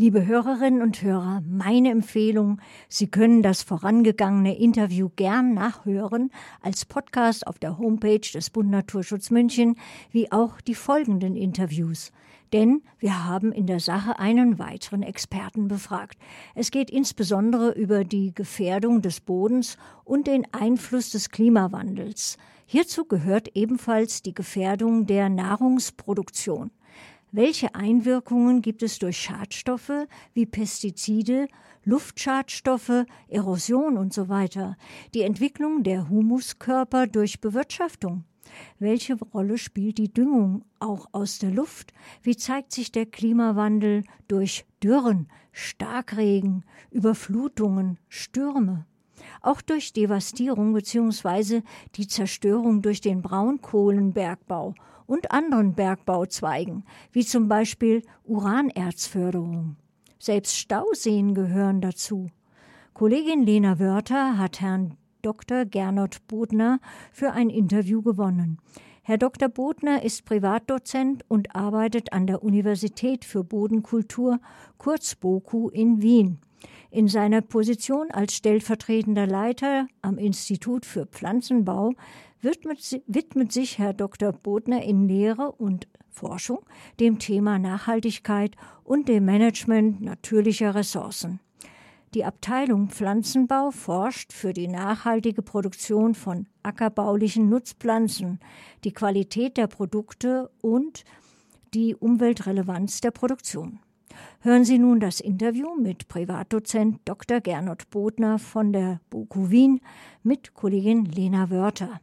Liebe Hörerinnen und Hörer, meine Empfehlung, Sie können das vorangegangene Interview gern nachhören als Podcast auf der Homepage des Bund Naturschutz München, wie auch die folgenden Interviews. Denn wir haben in der Sache einen weiteren Experten befragt. Es geht insbesondere über die Gefährdung des Bodens und den Einfluss des Klimawandels. Hierzu gehört ebenfalls die Gefährdung der Nahrungsproduktion. Welche Einwirkungen gibt es durch Schadstoffe wie Pestizide, Luftschadstoffe, Erosion und so weiter? Die Entwicklung der Humuskörper durch Bewirtschaftung? Welche Rolle spielt die Düngung auch aus der Luft? Wie zeigt sich der Klimawandel durch Dürren, Starkregen, Überflutungen, Stürme? Auch durch Devastierung bzw. die Zerstörung durch den Braunkohlenbergbau und anderen Bergbauzweigen, wie zum Beispiel Uranerzförderung. Selbst Stauseen gehören dazu. Kollegin Lena Wörter hat Herrn Dr. Gernot Bodner für ein Interview gewonnen. Herr Dr. Bodner ist Privatdozent und arbeitet an der Universität für Bodenkultur, kurz BOKU, in Wien. In seiner Position als stellvertretender Leiter am Institut für Pflanzenbau widmet, widmet sich Herr Dr. Bodner in Lehre und Forschung dem Thema Nachhaltigkeit und dem Management natürlicher Ressourcen. Die Abteilung Pflanzenbau forscht für die nachhaltige Produktion von ackerbaulichen Nutzpflanzen, die Qualität der Produkte und die Umweltrelevanz der Produktion. Hören Sie nun das Interview mit Privatdozent Dr. Gernot Bodner von der BOKU Wien mit Kollegin Lena Wörter.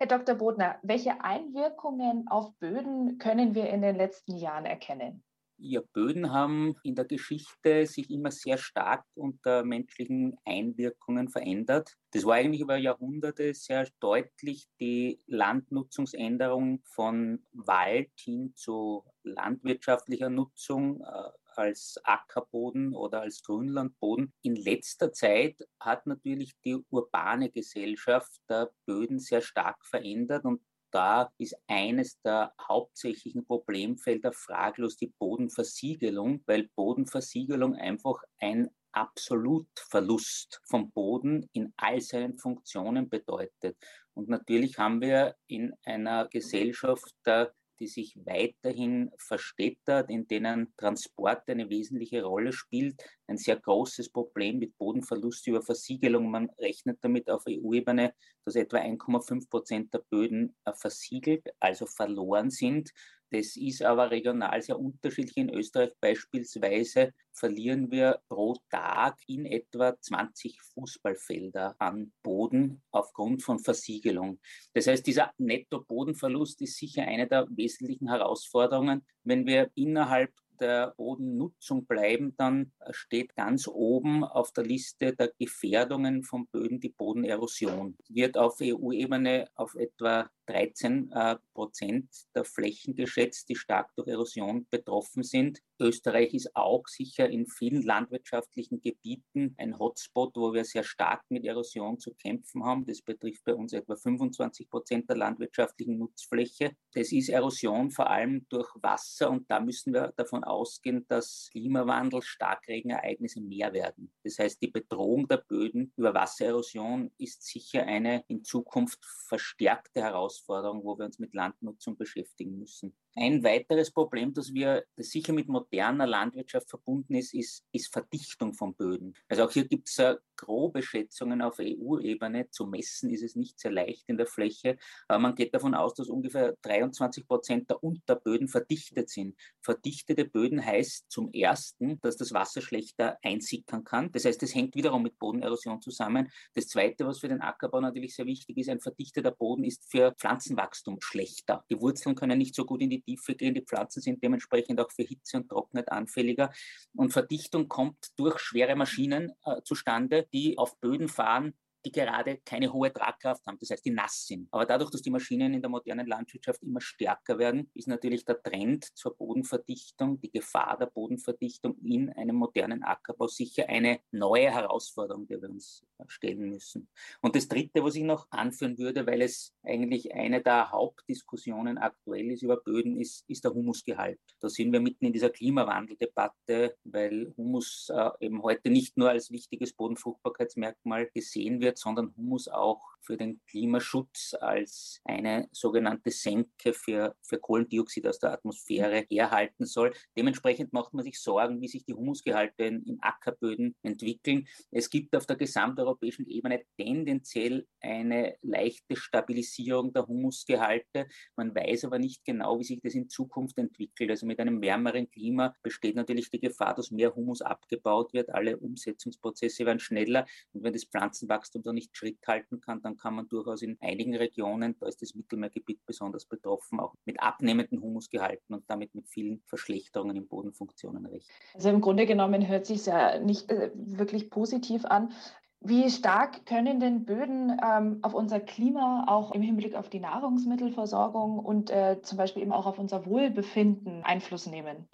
Herr Dr. Bodner, welche Einwirkungen auf Böden können wir in den letzten Jahren erkennen? Ja, Böden haben in der Geschichte sich immer sehr stark unter menschlichen Einwirkungen verändert. Das war eigentlich über Jahrhunderte sehr deutlich die Landnutzungsänderung von Wald hin zu landwirtschaftlicher Nutzung, äh, als Ackerboden oder als Grünlandboden. In letzter Zeit hat natürlich die urbane Gesellschaft der Böden sehr stark verändert und da ist eines der hauptsächlichen Problemfelder fraglos die Bodenversiegelung, weil Bodenversiegelung einfach ein Absolutverlust vom Boden in all seinen Funktionen bedeutet. Und natürlich haben wir in einer Gesellschaft der die sich weiterhin verstädtert, in denen Transport eine wesentliche Rolle spielt. Ein sehr großes Problem mit Bodenverlust über Versiegelung. Man rechnet damit auf EU-Ebene, dass etwa 1,5 Prozent der Böden äh, versiegelt, also verloren sind. Das ist aber regional sehr unterschiedlich. In Österreich beispielsweise verlieren wir pro Tag in etwa 20 Fußballfelder an Boden aufgrund von Versiegelung. Das heißt, dieser Netto-Bodenverlust ist sicher eine der wesentlichen Herausforderungen, wenn wir innerhalb der Bodennutzung bleiben, dann steht ganz oben auf der Liste der Gefährdungen von Böden die Bodenerosion. Wird auf EU-Ebene auf etwa 13 äh, Prozent der Flächen geschätzt, die stark durch Erosion betroffen sind. Österreich ist auch sicher in vielen landwirtschaftlichen Gebieten ein Hotspot, wo wir sehr stark mit Erosion zu kämpfen haben. Das betrifft bei uns etwa 25 Prozent der landwirtschaftlichen Nutzfläche. Das ist Erosion vor allem durch Wasser und da müssen wir davon ausgehen, dass Klimawandel, Starkregenereignisse mehr werden. Das heißt, die Bedrohung der Böden über Wassererosion ist sicher eine in Zukunft verstärkte Herausforderung Herausforderung, wo wir uns mit Landnutzung beschäftigen müssen. Ein weiteres Problem, das wir, das sicher mit moderner Landwirtschaft verbunden ist, ist, ist Verdichtung von Böden. Also auch hier gibt es uh, grobe Schätzungen auf EU-Ebene. Zu messen ist es nicht sehr leicht in der Fläche, aber man geht davon aus, dass ungefähr 23 Prozent der Unterböden verdichtet sind. Verdichtete Böden heißt zum ersten, dass das Wasser schlechter einsickern kann. Das heißt, es hängt wiederum mit Bodenerosion zusammen. Das zweite, was für den Ackerbau natürlich sehr wichtig ist, ein verdichteter Boden ist für Pflanzenwachstum schlechter. Die Wurzeln können nicht so gut in die Tiefe gehen. Die Pflanzen sind dementsprechend auch für Hitze und Trockenheit anfälliger. Und Verdichtung kommt durch schwere Maschinen äh, zustande, die auf Böden fahren, die gerade keine hohe Tragkraft haben, das heißt, die nass sind. Aber dadurch, dass die Maschinen in der modernen Landwirtschaft immer stärker werden, ist natürlich der Trend zur Bodenverdichtung, die Gefahr der Bodenverdichtung in einem modernen Ackerbau sicher eine neue Herausforderung, der wir uns stellen müssen. Und das Dritte, was ich noch anführen würde, weil es eigentlich eine der Hauptdiskussionen aktuell ist über Böden, ist, ist der Humusgehalt. Da sind wir mitten in dieser Klimawandeldebatte, weil Humus äh, eben heute nicht nur als wichtiges Bodenfruchtbarkeitsmerkmal gesehen wird, sondern Humus auch für den Klimaschutz als eine sogenannte Senke für, für Kohlendioxid aus der Atmosphäre herhalten soll. Dementsprechend macht man sich Sorgen, wie sich die Humusgehalte in, in Ackerböden entwickeln. Es gibt auf der gesamteuropäischen Ebene tendenziell eine leichte Stabilisierung der Humusgehalte. Man weiß aber nicht genau, wie sich das in Zukunft entwickelt. Also mit einem wärmeren Klima besteht natürlich die Gefahr, dass mehr Humus abgebaut wird. Alle Umsetzungsprozesse werden schneller. Und wenn das Pflanzenwachstum da nicht Schritt halten kann, dann kann man durchaus in einigen Regionen, da ist das Mittelmeergebiet besonders betroffen, auch mit abnehmenden Humusgehalten und damit mit vielen Verschlechterungen in Bodenfunktionen rechnen. Also im Grunde genommen hört sich ja nicht äh, wirklich positiv an. Wie stark können denn Böden ähm, auf unser Klima auch im Hinblick auf die Nahrungsmittelversorgung und äh, zum Beispiel eben auch auf unser Wohlbefinden Einfluss nehmen?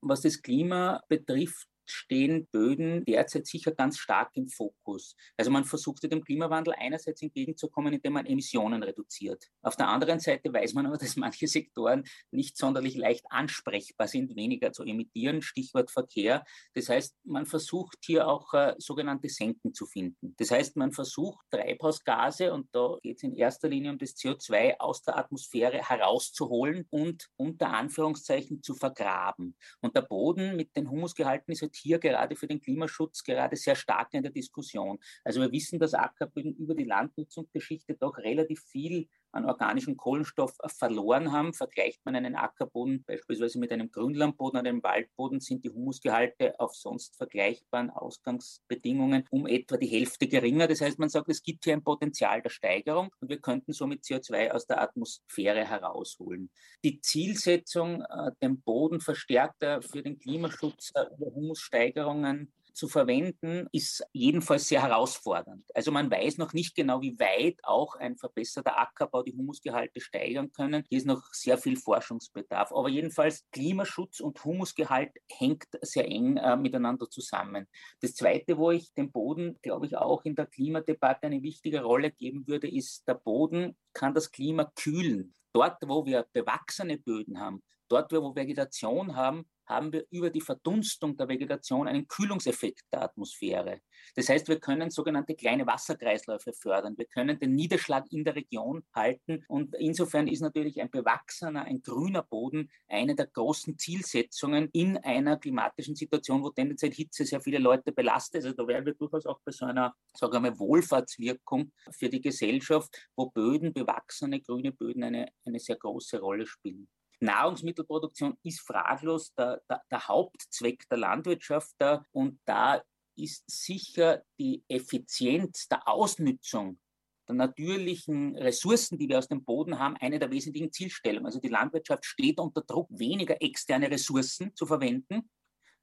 Was das Klima betrifft, stehen Böden derzeit sicher ganz stark im Fokus. Also man versucht dem Klimawandel einerseits entgegenzukommen, indem man Emissionen reduziert. Auf der anderen Seite weiß man aber, dass manche Sektoren nicht sonderlich leicht ansprechbar sind, weniger zu emittieren, Stichwort Verkehr. Das heißt, man versucht hier auch äh, sogenannte Senken zu finden. Das heißt, man versucht Treibhausgase, und da geht es in erster Linie um das CO2 aus der Atmosphäre herauszuholen und unter Anführungszeichen zu vergraben. Und der Boden mit den Humusgehalten ist halt hier gerade für den Klimaschutz gerade sehr stark in der Diskussion. Also wir wissen, dass Ackerböden über die Landnutzungsgeschichte doch relativ viel an organischem Kohlenstoff verloren haben. Vergleicht man einen Ackerboden beispielsweise mit einem Grünlandboden oder einem Waldboden, sind die Humusgehalte auf sonst vergleichbaren Ausgangsbedingungen um etwa die Hälfte geringer. Das heißt, man sagt, es gibt hier ein Potenzial der Steigerung und wir könnten somit CO2 aus der Atmosphäre herausholen. Die Zielsetzung, äh, den Boden verstärkter für den Klimaschutz äh, über Humussteigerungen zu verwenden, ist jedenfalls sehr herausfordernd. Also man weiß noch nicht genau, wie weit auch ein verbesserter Ackerbau die Humusgehalte steigern können. Hier ist noch sehr viel Forschungsbedarf. Aber jedenfalls Klimaschutz und Humusgehalt hängt sehr eng äh, miteinander zusammen. Das Zweite, wo ich dem Boden, glaube ich, auch in der Klimadebatte eine wichtige Rolle geben würde, ist, der Boden kann das Klima kühlen. Dort, wo wir bewachsene Böden haben, dort, wo wir Vegetation haben, haben wir über die Verdunstung der Vegetation einen Kühlungseffekt der Atmosphäre. Das heißt, wir können sogenannte kleine Wasserkreisläufe fördern. Wir können den Niederschlag in der Region halten. Und insofern ist natürlich ein bewachsener, ein grüner Boden eine der großen Zielsetzungen in einer klimatischen Situation, wo tendenziell Hitze sehr viele Leute belastet. Also da wären wir durchaus auch bei so einer, sagen wir mal, Wohlfahrtswirkung für die Gesellschaft, wo Böden, bewachsene grüne Böden eine, eine sehr große Rolle spielen. Nahrungsmittelproduktion ist fraglos der, der, der Hauptzweck der Landwirtschaft und da ist sicher die Effizienz der Ausnutzung der natürlichen Ressourcen, die wir aus dem Boden haben, eine der wesentlichen Zielstellungen. Also die Landwirtschaft steht unter Druck, weniger externe Ressourcen zu verwenden.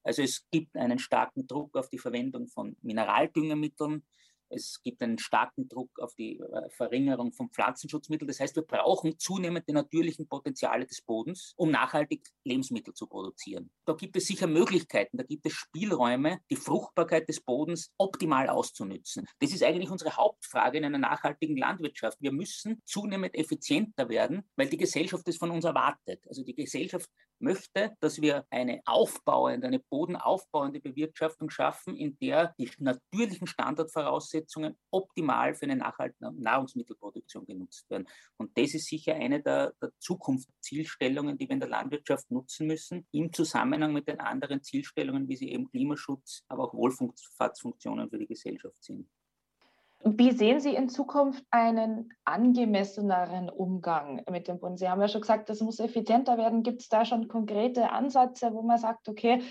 Also es gibt einen starken Druck auf die Verwendung von Mineraldüngemitteln, es gibt einen starken Druck auf die äh, Verringerung von Pflanzenschutzmitteln. Das heißt, wir brauchen zunehmend die natürlichen Potenziale des Bodens, um nachhaltig Lebensmittel zu produzieren. Da gibt es sicher Möglichkeiten, da gibt es Spielräume, die Fruchtbarkeit des Bodens optimal auszunützen. Das ist eigentlich unsere Hauptfrage in einer nachhaltigen Landwirtschaft. Wir müssen zunehmend effizienter werden, weil die Gesellschaft es von uns erwartet. Also die Gesellschaft möchte, dass wir eine aufbauende, eine bodenaufbauende Bewirtschaftung schaffen, in der die natürlichen Standardvoraussetzungen optimal für eine nachhaltige Nahrungsmittelproduktion genutzt werden. Und das ist sicher eine der, der Zukunftszielstellungen, die wir in der Landwirtschaft nutzen müssen, im Zusammenhang mit den anderen Zielstellungen, wie sie eben Klimaschutz, aber auch Wohlfahrtsfunktionen für die Gesellschaft sind. Wie sehen Sie in Zukunft einen angemesseneren Umgang mit dem Bund? Sie haben ja schon gesagt, das muss effizienter werden. Gibt es da schon konkrete Ansätze, wo man sagt, okay,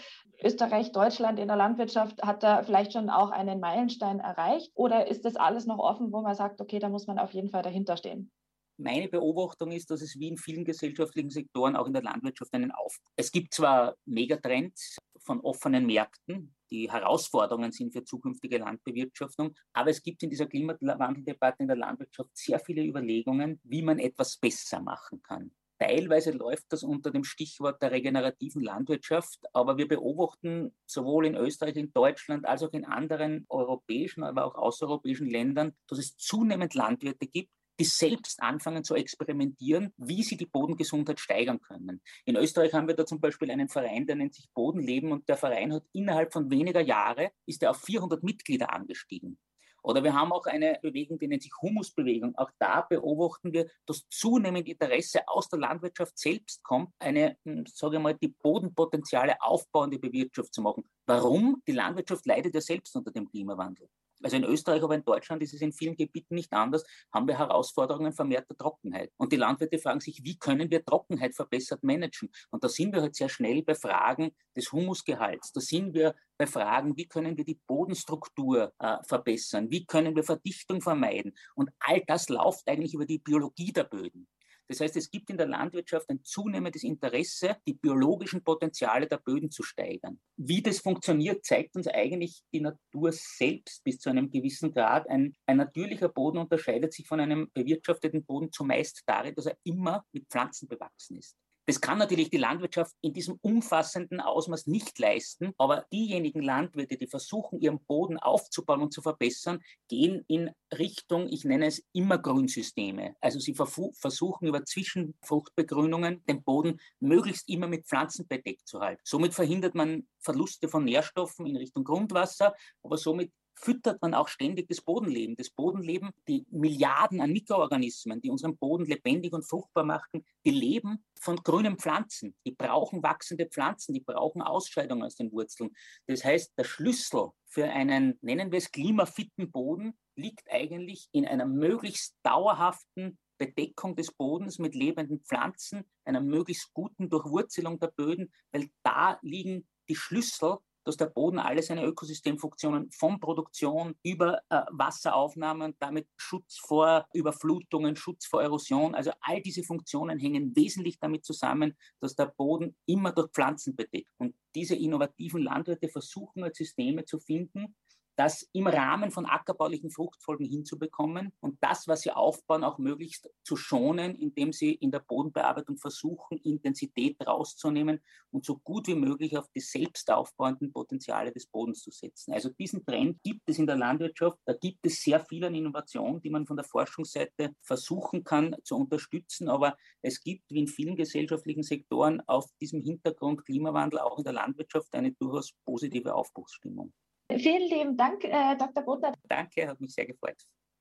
Österreich, Deutschland in der Landwirtschaft hat da vielleicht schon auch einen Meilenstein erreicht? Oder ist das alles noch offen, wo man sagt, okay, da muss man auf jeden Fall dahinter stehen? Meine Beobachtung ist, dass es wie in vielen gesellschaftlichen Sektoren auch in der Landwirtschaft einen Auf. Es gibt zwar Megatrends von offenen Märkten, die Herausforderungen sind für zukünftige Landbewirtschaftung. Aber es gibt in dieser Klimawandeldebatte in der Landwirtschaft sehr viele Überlegungen, wie man etwas besser machen kann. Teilweise läuft das unter dem Stichwort der regenerativen Landwirtschaft, aber wir beobachten sowohl in Österreich, in Deutschland als auch in anderen europäischen, aber auch außereuropäischen Ländern, dass es zunehmend Landwirte gibt, die selbst anfangen zu experimentieren, wie sie die Bodengesundheit steigern können. In Österreich haben wir da zum Beispiel einen Verein, der nennt sich Bodenleben und der Verein hat innerhalb von weniger Jahre ist er auf 400 Mitglieder angestiegen. Oder wir haben auch eine Bewegung, die nennt sich Humusbewegung. Auch da beobachten wir, dass zunehmend Interesse aus der Landwirtschaft selbst kommt, eine, hm, sage ich mal, die Bodenpotenziale aufbauende Bewirtschaft zu machen. Warum? Die Landwirtschaft leidet ja selbst unter dem Klimawandel. Also in Österreich, aber in Deutschland ist es in vielen Gebieten nicht anders, haben wir Herausforderungen vermehrter Trockenheit. Und die Landwirte fragen sich, wie können wir Trockenheit verbessert managen? Und da sind wir halt sehr schnell bei Fragen des Humusgehalts. Da sind wir bei Fragen, wie können wir die Bodenstruktur äh, verbessern? Wie können wir Verdichtung vermeiden? Und all das läuft eigentlich über die Biologie der Böden. Das heißt, es gibt in der Landwirtschaft ein zunehmendes Interesse, die biologischen Potenziale der Böden zu steigern. Wie das funktioniert, zeigt uns eigentlich die Natur selbst bis zu einem gewissen Grad. Ein, ein natürlicher Boden unterscheidet sich von einem bewirtschafteten Boden zumeist darin, dass er immer mit Pflanzen bewachsen ist. Das kann natürlich die Landwirtschaft in diesem umfassenden Ausmaß nicht leisten, aber diejenigen Landwirte, die versuchen, ihren Boden aufzubauen und zu verbessern, gehen in Richtung, ich nenne es Immergrünsysteme. Also sie versuchen über Zwischenfruchtbegrünungen den Boden möglichst immer mit Pflanzen bedeckt zu halten. Somit verhindert man Verluste von Nährstoffen in Richtung Grundwasser, aber somit füttert man auch ständig das Bodenleben. Das Bodenleben, die Milliarden an Mikroorganismen, die unseren Boden lebendig und fruchtbar machen, die leben von grünen Pflanzen. Die brauchen wachsende Pflanzen, die brauchen Ausscheidungen aus den Wurzeln. Das heißt, der Schlüssel für einen, nennen wir es, klimafitten Boden liegt eigentlich in einer möglichst dauerhaften Bedeckung des Bodens mit lebenden Pflanzen, einer möglichst guten Durchwurzelung der Böden, weil da liegen die Schlüssel dass der Boden alle seine Ökosystemfunktionen von Produktion über äh, Wasseraufnahme und damit Schutz vor Überflutungen, Schutz vor Erosion, also all diese Funktionen hängen wesentlich damit zusammen, dass der Boden immer durch Pflanzen bedeckt. Und diese innovativen Landwirte versuchen Systeme zu finden, das im Rahmen von ackerbaulichen Fruchtfolgen hinzubekommen und das, was sie aufbauen, auch möglichst zu schonen, indem sie in der Bodenbearbeitung versuchen, Intensität rauszunehmen und so gut wie möglich auf die selbst aufbauenden Potenziale des Bodens zu setzen. Also diesen Trend gibt es in der Landwirtschaft. Da gibt es sehr viel an Innovationen, die man von der Forschungsseite versuchen kann zu unterstützen. Aber es gibt, wie in vielen gesellschaftlichen Sektoren, auf diesem Hintergrund Klimawandel auch in der Landwirtschaft eine durchaus positive Aufbruchsstimmung. Vielen lieben Dank, äh, Dr. Bodner. Danke, hat mich sehr gefreut.